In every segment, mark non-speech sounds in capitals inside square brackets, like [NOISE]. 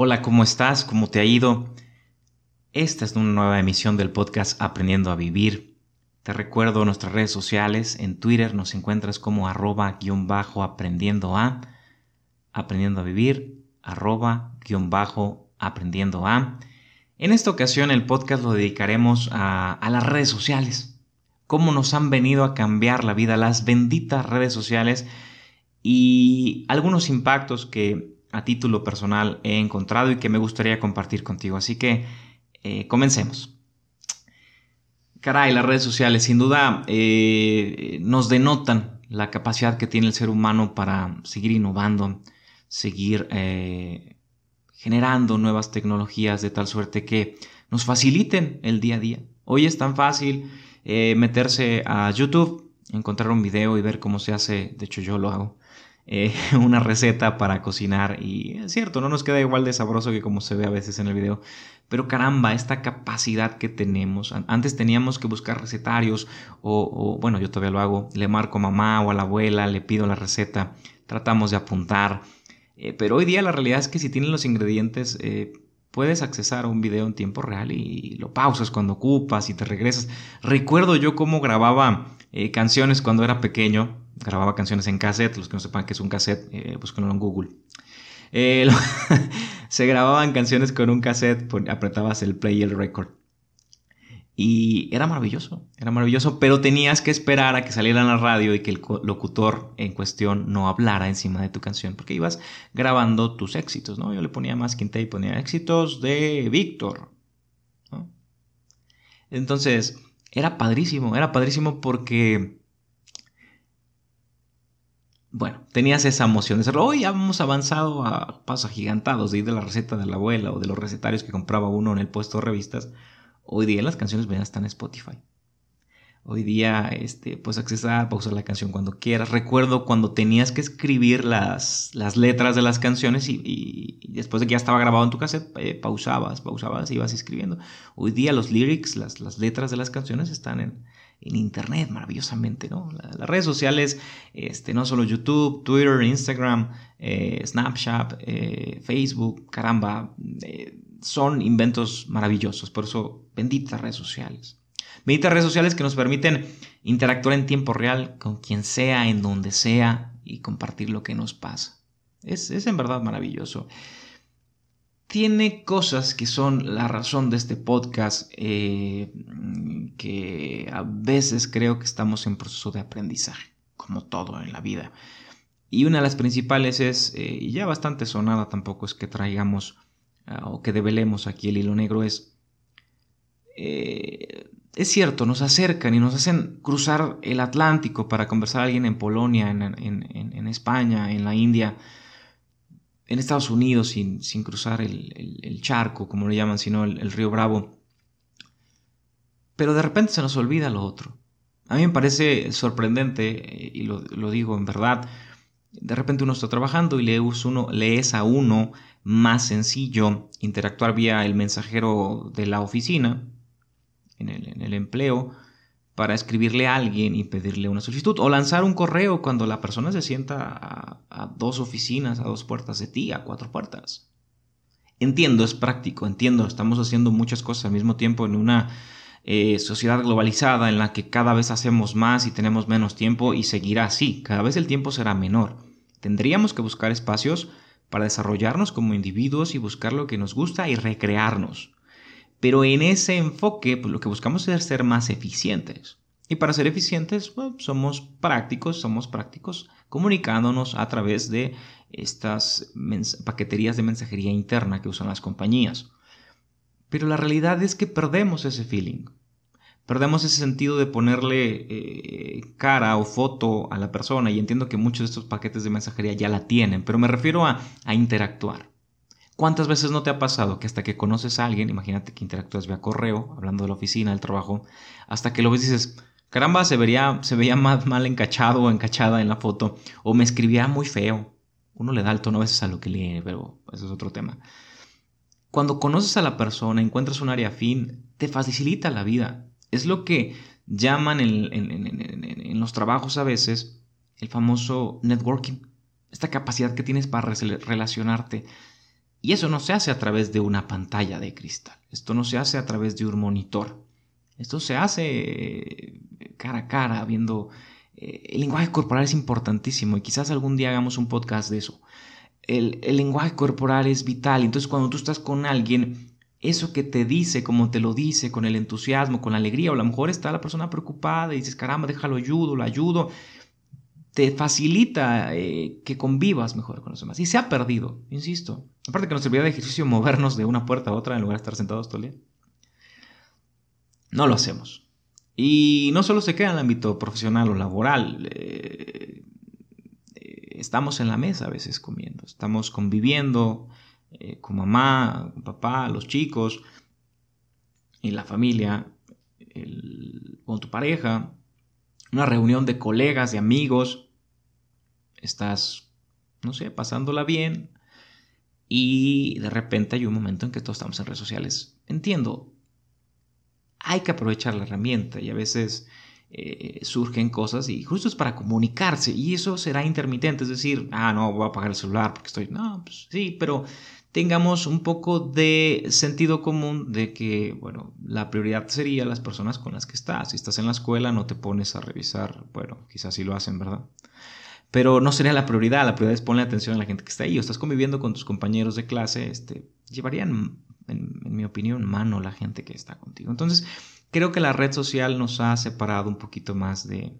Hola, ¿cómo estás? ¿Cómo te ha ido? Esta es una nueva emisión del podcast Aprendiendo a Vivir. Te recuerdo nuestras redes sociales. En Twitter nos encuentras como arroba guion bajo aprendiendo a, aprendiendo a vivir, arroba bajo aprendiendo a. En esta ocasión el podcast lo dedicaremos a las redes sociales. Cómo nos han venido a cambiar la vida las benditas redes sociales y algunos impactos que a título personal he encontrado y que me gustaría compartir contigo. Así que eh, comencemos. Caray, las redes sociales sin duda eh, nos denotan la capacidad que tiene el ser humano para seguir innovando, seguir eh, generando nuevas tecnologías de tal suerte que nos faciliten el día a día. Hoy es tan fácil meterse a YouTube, encontrar un video y ver cómo se hace, de hecho yo lo hago, eh, [LAUGHS] una receta para cocinar y es cierto, no nos queda igual de sabroso que como se ve a veces en el video, pero caramba, esta capacidad que tenemos, antes teníamos que buscar recetarios o, bueno, yo todavía lo hago, le marco a mamá o a la abuela, le pido la receta, tratamos de apuntar, eh, pero hoy día la realidad es que si tienes los ingredientes, eh, puedes accesar a un video en tiempo real y lo pausas cuando ocupas y te regresas. Recuerdo yo cómo grababa canciones cuando era pequeño, grababa canciones en cassette, los que no sepan qué es un cassette, eh, búsquenlo en Google. Eh, [LAUGHS] se grababan canciones con un cassette, apretabas el play y el record. Y era maravilloso, era maravilloso, pero tenías que esperar a que saliera en la radio y que el locutor en cuestión no hablara encima de tu canción, porque ibas grabando tus éxitos, ¿no? Yo le ponía más quinta y ponía éxitos de Víctor, Entonces, era padrísimo, era padrísimo porque bueno, tenías esa emoción de hacerlo. Hoy ya hemos avanzado a pasos agigantados de ir de la receta de la abuela o de los recetarios que compraba uno en el puesto de revistas. Hoy día las canciones hasta en Spotify. Hoy día, este, puedes accesar, pausar la canción cuando quieras. Recuerdo cuando tenías que escribir las, las letras de las canciones y, después de que ya estaba grabado en tu cassette, eh, pausabas, pausabas y ibas escribiendo. Hoy día los lyrics, las, las letras de las canciones están en, en Internet maravillosamente, ¿no? las redes sociales, este, no solo YouTube, Twitter, Instagram, eh, Snapchat, eh, Facebook, caramba, eh, son inventos maravillosos, por eso benditas redes sociales. Benditas redes sociales que nos permiten interactuar en tiempo real con quien sea, en donde sea y compartir lo que nos pasa. Es, es en verdad maravilloso tiene cosas que son la razón de este podcast eh, que a veces creo que estamos en proceso de aprendizaje, como todo en la vida. Y una de las principales es, eh, y ya bastante sonada tampoco es que traigamos ah, o que develemos aquí el hilo negro, es, eh, es cierto, nos acercan y nos hacen cruzar el Atlántico para conversar a alguien en Polonia, en, en España, en la India, en Estados Unidos sin, sin cruzar el, charco, como le llaman, sino el, río Bravo. Pero de repente se nos olvida lo otro. A mí me parece sorprendente, eh, y lo, digo en verdad, de repente uno está trabajando y le, es a uno más sencillo interactuar vía el mensajero de la oficina, en el, en el empleo, para escribirle a alguien y pedirle una solicitud o lanzar un correo cuando la persona se sienta a, dos oficinas, a dos puertas de ti, a cuatro puertas. Entiendo, es práctico, entiendo, estamos haciendo muchas cosas al mismo tiempo en una eh, sociedad globalizada en la que cada vez hacemos más y tenemos menos tiempo y seguirá así, cada vez el tiempo será menor. Tendríamos que buscar espacios para desarrollarnos como individuos y buscar lo que nos gusta y recrearnos. Pero en ese enfoque, pues, lo que buscamos es ser más eficientes. Y para ser eficientes, somos prácticos, somos prácticos comunicándonos a través de estas paqueterías de mensajería interna que usan las compañías. Pero la realidad es que perdemos ese feeling. Perdemos ese sentido de ponerle eh, cara o foto a la persona y entiendo que muchos de estos paquetes de mensajería ya la tienen, pero me refiero a interactuar. ¿Cuántas veces no te ha pasado que hasta que conoces a alguien, imagínate que interactúas vía correo, hablando de la oficina, del trabajo, hasta que lo ves y dices, caramba, se, vería, se veía más mal encachado o encachada en la foto, o me escribía muy feo. Uno le da el tono a veces a lo que lee, pero eso es otro tema. Cuando conoces a la persona, encuentras un área afín, te facilita la vida. Es lo que llaman en, los trabajos a veces el famoso networking. Esta capacidad que tienes para relacionarte Y eso no se hace a través de una pantalla de cristal. Esto no se hace a través de un monitor. Esto se hace eh, cara a cara, viendo... Eh, el lenguaje corporal es importantísimo y quizás algún día hagamos un podcast de eso. El, el lenguaje corporal es vital. Entonces cuando tú estás con alguien, eso que te dice, como te lo dice, con el entusiasmo, con la alegría, o a lo mejor está la persona preocupada y dices, caramba, déjalo ayudo, lo ayudo, te facilita eh, que convivas mejor con los demás. Y se ha perdido, insisto. Aparte que nos servía de ejercicio movernos de una puerta a otra en lugar de estar sentados todo el día. No lo hacemos. Y no solo se queda en el ámbito profesional o laboral. Eh, eh, estamos en la mesa a veces comiendo. Estamos conviviendo con mamá, con papá, los chicos, y la familia, con tu pareja, una reunión de colegas, de amigos, estás, no sé, pasándola bien y de repente hay un momento en que todos estamos en redes sociales. Entiendo, hay que aprovechar la herramienta y a veces eh, surgen cosas y justo es para comunicarse y eso será intermitente, es decir, ah, no, voy a apagar el celular porque estoy, no, pues sí, pero tengamos un poco de sentido común de que, bueno, la prioridad sería las personas con las que estás. Si estás en la escuela no te pones a revisar, bueno, quizás sí lo hacen, ¿verdad? Pero no sería la prioridad, la prioridad es poner atención a la gente que está ahí. O estás conviviendo con tus compañeros de clase, este, llevarían, en, mi opinión, mano la gente que está contigo. Entonces, creo que la red social nos ha separado un poquito más de,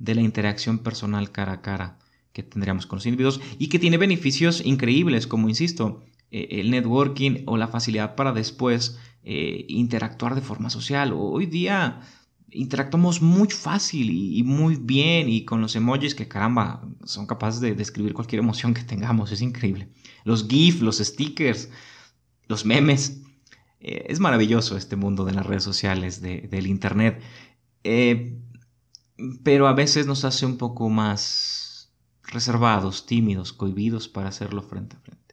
de la interacción personal cara a cara que tendríamos con los individuos y que tiene beneficios increíbles, como insisto, eh, el networking o la facilidad para después eh, interactuar de forma social. Hoy día interactuamos muy fácil y, muy bien y con los emojis que caramba son capaces de describir cualquier emoción que tengamos, es increíble. Los GIF, los stickers, los memes. Eh, es maravilloso este mundo de las redes sociales, del Internet. pero a veces nos hace un poco más reservados, tímidos, cohibidos para hacerlo frente a frente.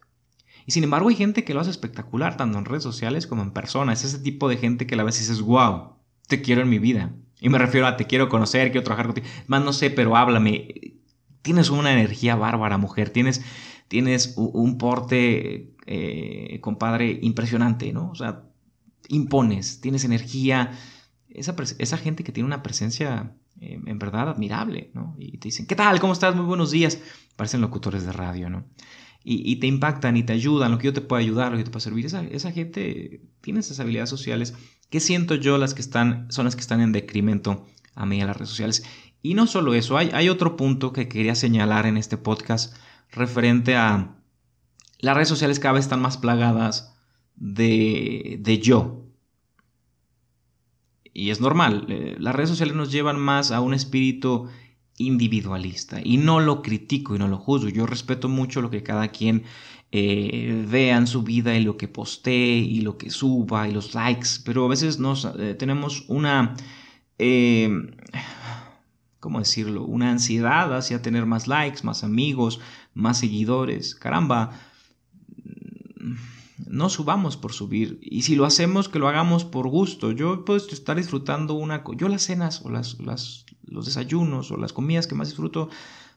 Y sin embargo hay gente que lo hace espectacular, tanto en redes sociales como en persona. Es ese tipo de gente que a la vez dices, wow, te quiero en mi vida. Y me refiero a te quiero conocer, quiero trabajar contigo. Más no sé, pero háblame. Tienes una energía bárbara, mujer. Tienes, tienes un porte, eh, compadre, impresionante, ¿no? O sea, impones, tienes energía. Esa, esa gente que tiene una presencia eh, en verdad admirable, ¿no? Y te dicen, ¿qué tal? ¿Cómo estás? Muy buenos días. Parecen locutores de radio, ¿no? Y, te impactan y te ayudan, lo que yo te puedo ayudar, lo que yo te puedo servir. Esa, esa gente tiene esas habilidades sociales que siento yo las que están, son las que están en decremento a mí a las redes sociales. Y no solo eso, hay, hay otro punto que quería señalar en este podcast referente a las redes sociales cada vez están más plagadas de, de yo. Y es normal, eh, las redes sociales nos llevan más a un espíritu individualista y no lo critico y no lo juzgo. Yo respeto mucho lo que cada quien eh, vea en su vida y lo que postee y lo que suba y los likes, pero a veces nos eh, tenemos una, eh, ¿cómo decirlo? Una ansiedad hacia tener más likes, más amigos, más seguidores. Caramba, no subamos por subir. Y si lo hacemos, que lo hagamos por gusto. Yo puedo estar disfrutando una... Yo las cenas o las, las, los desayunos o las comidas que más disfruto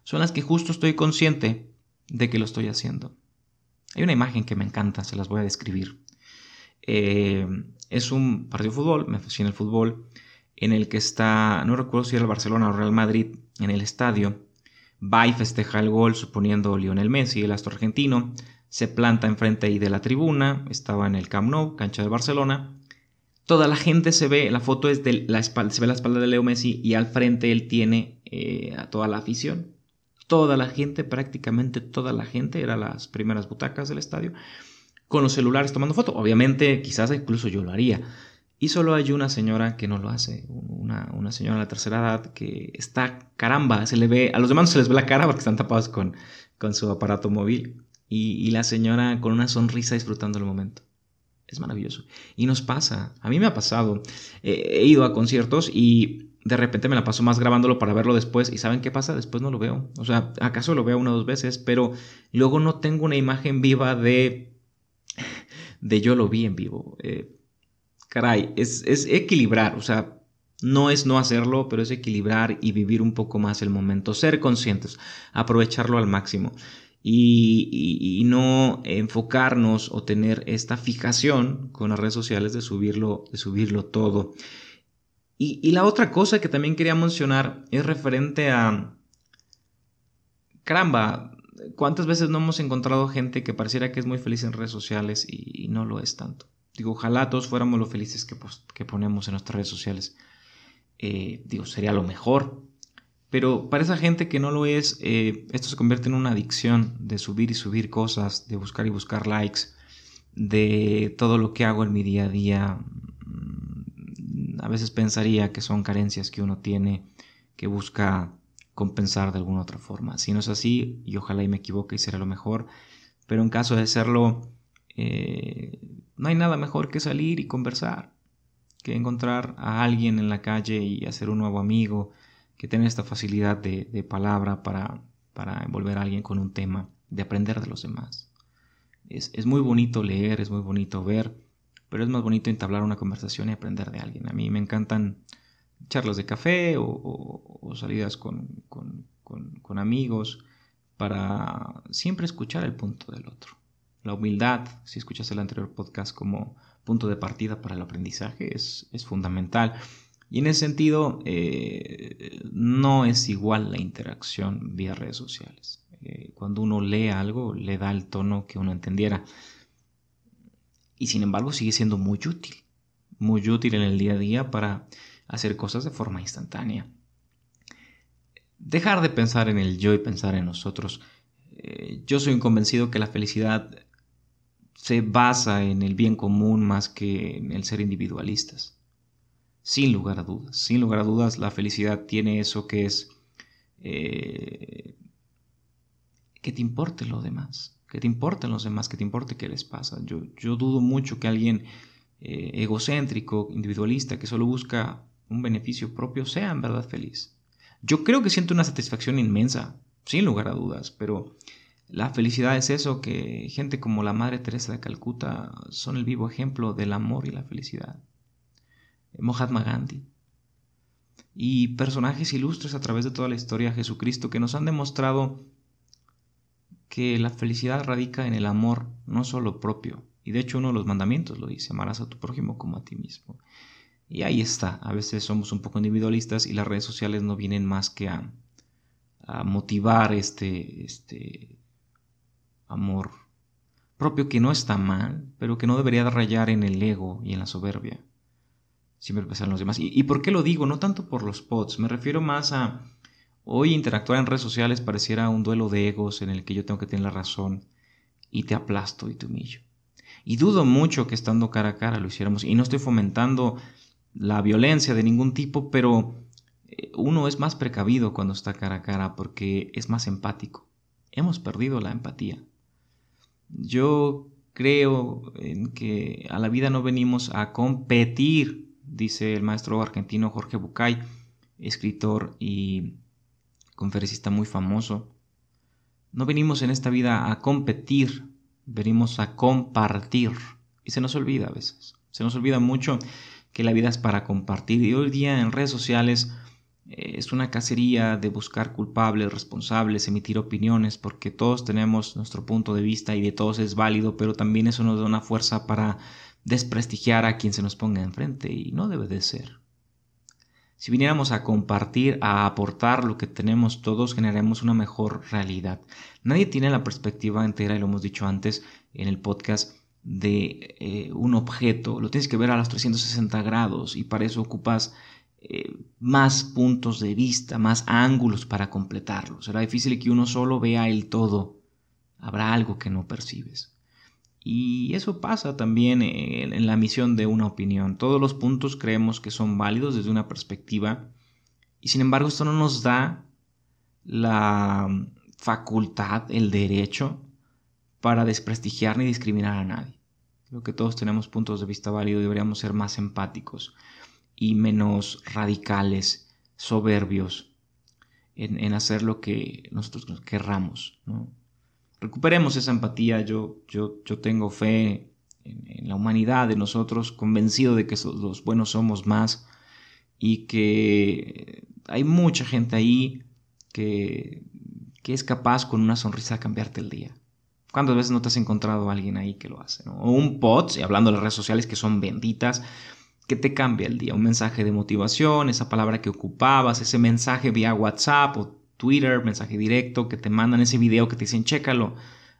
son las que justo estoy consciente de que lo estoy haciendo. Hay una imagen que me encanta, se las voy a describir. Eh, es un partido de fútbol, me fascina el fútbol, en el que está, no recuerdo si era el Barcelona o Real Madrid, en el estadio. Va y festeja el gol, suponiendo Lionel Messi, el astro argentino. Se planta enfrente ahí de la tribuna, estaba en el Camp Nou, cancha de Barcelona. Toda la gente se ve, la foto es de la espalda, se ve la espalda de Leo Messi y al frente él tiene eh, a toda la afición. Toda la gente, prácticamente toda la gente, eran las primeras butacas del estadio, con los celulares tomando foto. Obviamente, quizás incluso yo lo haría. Y solo hay una señora que no lo hace, una, una señora de la tercera edad que está, caramba, se le ve, a los demás se les ve la cara porque están tapados con, con su aparato móvil. Y, y la señora con una sonrisa disfrutando el momento. Es maravilloso. Y nos pasa, a mí me ha pasado. he ido a conciertos y de repente me la paso más grabándolo para verlo después. ¿Y saben qué pasa? Después no lo veo. O sea, acaso lo veo una o dos veces, pero luego no tengo una imagen viva de. de yo lo vi en vivo. Eh, caray, es, es equilibrar. O sea, no es no hacerlo, pero es equilibrar y vivir un poco más el momento. Ser conscientes, aprovecharlo al máximo. Y, no enfocarnos o tener esta fijación con las redes sociales de subirlo, de subirlo todo. Y, la otra cosa que también quería mencionar es referente a, caramba, ¿cuántas veces no hemos encontrado gente que pareciera que es muy feliz en redes sociales y, no lo es tanto? Digo, ojalá todos fuéramos lo felices que, que ponemos en nuestras redes sociales. Eh, digo, sería lo mejor, pero para esa gente que no lo es, eh, esto se convierte en una adicción de subir y subir cosas, de buscar y buscar likes, de todo lo que hago en mi día a día. Mm, a veces pensaría que son carencias que uno tiene, que busca compensar de alguna otra forma. Si no es así, y ojalá y me equivoque y será lo mejor, pero en caso de serlo, eh, no hay nada mejor que salir y conversar, que encontrar a alguien en la calle y hacer un nuevo amigo, que tener esta facilidad de, palabra para, para, envolver a alguien con un tema, de aprender de los demás. Es, muy bonito leer, es muy bonito ver, pero es más bonito entablar una conversación y aprender de alguien. A mí me encantan charlas de café o, salidas con, con, amigos para siempre escuchar el punto del otro. La humildad, si escuchas el anterior podcast como punto de partida para el aprendizaje, es, es fundamental. Y en ese sentido, eh, no es igual la interacción vía redes sociales. Eh, cuando uno lee algo, le da el tono que uno entendiera. Y sin embargo, sigue siendo muy útil. Muy útil en el día a día para hacer cosas de forma instantánea. Dejar de pensar en el yo y pensar en nosotros. Eh, yo soy convencido que la felicidad se basa en el bien común más que en el ser individualistas. Sin lugar a dudas, sin lugar a dudas, la felicidad tiene eso que es eh, que te importe lo demás, que te importen los demás, que te importe qué les pasa. Yo, yo dudo mucho que alguien eh, egocéntrico, individualista, que solo busca un beneficio propio, sea en verdad feliz. Yo creo que siento una satisfacción inmensa, sin lugar a dudas, pero la felicidad es eso que gente como la Madre Teresa de Calcuta son el vivo ejemplo del amor y la felicidad. Mahatma Gandhi, y personajes ilustres a través de toda la historia de Jesucristo que nos han demostrado que la felicidad radica en el amor no solo propio, y de hecho uno de los mandamientos lo dice, amarás a tu prójimo como a ti mismo. Y ahí está, a veces somos un poco individualistas y las redes sociales no vienen más que a, a motivar este, este amor propio que no está mal, pero que no debería rayar en el ego y en la soberbia siempre pensar en los demás. ¿Y, por qué lo digo? No tanto por los pods, me refiero más a hoy interactuar en redes sociales pareciera un duelo de egos en el que yo tengo que tener la razón y te aplasto y te humillo. Y dudo mucho que estando cara a cara lo hiciéramos. Y no estoy fomentando la violencia de ningún tipo, pero eh, uno es más precavido cuando está cara a cara porque es más empático. Hemos perdido la empatía. Yo creo en que a la vida no venimos a competir dice el maestro argentino Jorge Bucay, escritor y conferencista muy famoso. No venimos en esta vida a competir, venimos a compartir. Y se nos olvida a veces. Se nos olvida mucho que la vida es para compartir. Y hoy día en redes sociales eh, es una cacería de buscar culpables, responsables, emitir opiniones, porque todos tenemos nuestro punto de vista y de todos es válido, pero también eso nos da una fuerza para desprestigiar a quien se nos ponga enfrente y no debe de ser. Si viniéramos a compartir, a aportar lo que tenemos todos, generaremos una mejor realidad. Nadie tiene la perspectiva entera, y lo hemos dicho antes en el podcast, de eh, un objeto. Lo tienes que ver a los 360 grados y para eso ocupas eh, más puntos de vista, más ángulos para completarlo. Será difícil que uno solo vea el todo. Habrá algo que no percibes. Y eso pasa también en la misión de una opinión. Todos los puntos creemos que son válidos desde una perspectiva y sin embargo esto no nos da la facultad, el derecho para desprestigiar ni discriminar a nadie. Creo que todos tenemos puntos de vista válidos deberíamos ser más empáticos y menos radicales, soberbios en, en hacer lo que nosotros querramos. ¿no? Recuperemos esa empatía. Yo, yo, yo tengo fe en, la humanidad, de nosotros, convencido de que los buenos somos más y que hay mucha gente ahí que, que es capaz con una sonrisa de cambiarte el día. ¿Cuántas veces no te has encontrado a alguien ahí que lo hace? O un post, y hablando de las redes sociales que son benditas, que te cambia el día. Un mensaje de motivación, esa palabra que ocupabas, ese mensaje vía WhatsApp o Twitter, mensaje directo, que te mandan ese video que te dicen, chécalo,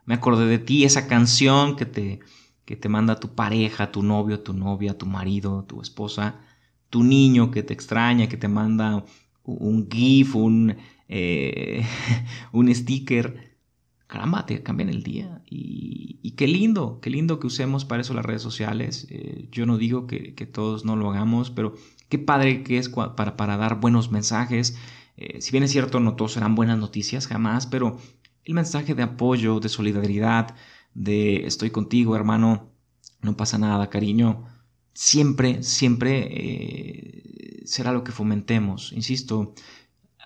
me acordé de ti, esa canción que te, que te manda tu pareja, tu novio, tu novia, tu marido, tu esposa, tu niño que te extraña, que te manda un GIF, un, eh, [LAUGHS] un sticker. Caramba, te cambian el día. Y, qué lindo, qué lindo que usemos para eso las redes sociales. Eh, yo no digo que, todos no lo hagamos, pero qué padre que es para, para dar buenos mensajes. Eh, si bien es cierto, no todos serán buenas noticias jamás, pero el mensaje de apoyo, de solidaridad, de estoy contigo, hermano, no pasa nada, cariño, siempre, siempre eh, será lo que fomentemos. Insisto,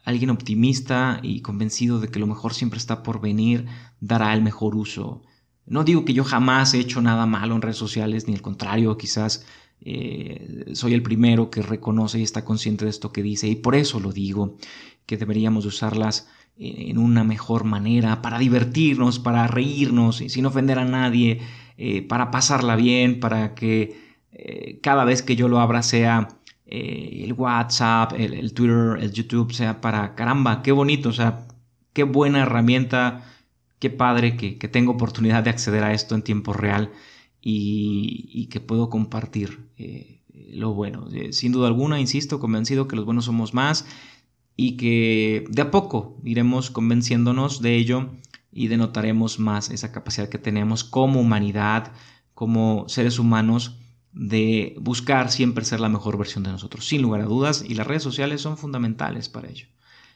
alguien optimista y convencido de que lo mejor siempre está por venir dará el mejor uso. No digo que yo jamás he hecho nada malo en redes sociales, ni al contrario, quizás eh, soy el primero que reconoce y está consciente de esto que dice, y por eso lo digo, que deberíamos usarlas en una mejor manera, para divertirnos, para reírnos, sin ofender a nadie, eh, para pasarla bien, para que eh, cada vez que yo lo abra sea eh, el WhatsApp, el, Twitter, el YouTube, sea para caramba, qué bonito, o sea, qué buena herramienta, qué padre que, tengo oportunidad de acceder a esto en tiempo real y, que puedo compartir lo bueno. sin duda alguna, insisto, convencido que los buenos somos más y que de a poco iremos convenciéndonos de ello y denotaremos más esa capacidad que tenemos como humanidad, como seres humanos, de buscar siempre ser la mejor versión de nosotros, sin lugar a dudas, y las redes sociales son fundamentales para ello.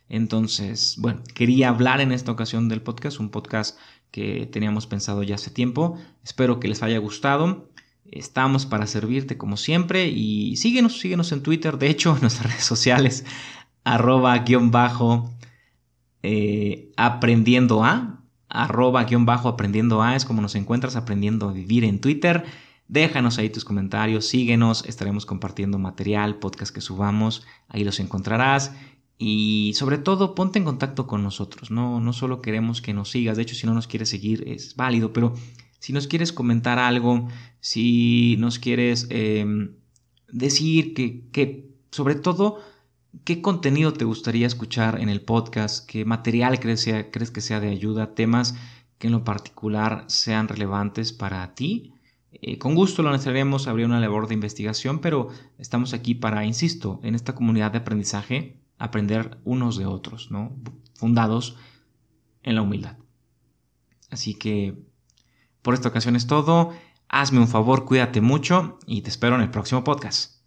Entonces, bueno, quería hablar en esta ocasión del podcast, un podcast que teníamos pensado ya hace tiempo. Espero que les haya gustado. Estamos para servirte como siempre y síguenos, síguenos en Twitter, de hecho, en [LAUGHS] nuestras redes sociales arroba guion bajo eh, aprendiendo a, arroba guion bajo aprendiendo a, es como nos encuentras aprendiendo a vivir en Twitter. Déjanos ahí tus comentarios, síguenos, estaremos compartiendo material, podcast que subamos, ahí los encontrarás. Y sobre todo, ponte en contacto con nosotros. No, no solo queremos que nos sigas, de hecho, si no nos quieres seguir es válido, pero si nos quieres comentar algo, si nos quieres em, decir que, que, sobre todo, ¿Qué contenido te gustaría escuchar en el podcast? ¿Qué material crees, crees que sea de ayuda? ¿Temas que en lo particular sean relevantes para ti? Eh, con gusto lo necesitaremos, habría una labor de investigación, pero estamos aquí para, insisto, en esta comunidad de aprendizaje, aprender unos de otros, ¿no? Fundados en la humildad. Así que por esta ocasión es todo. Hazme un favor, cuídate mucho y te espero en el próximo podcast.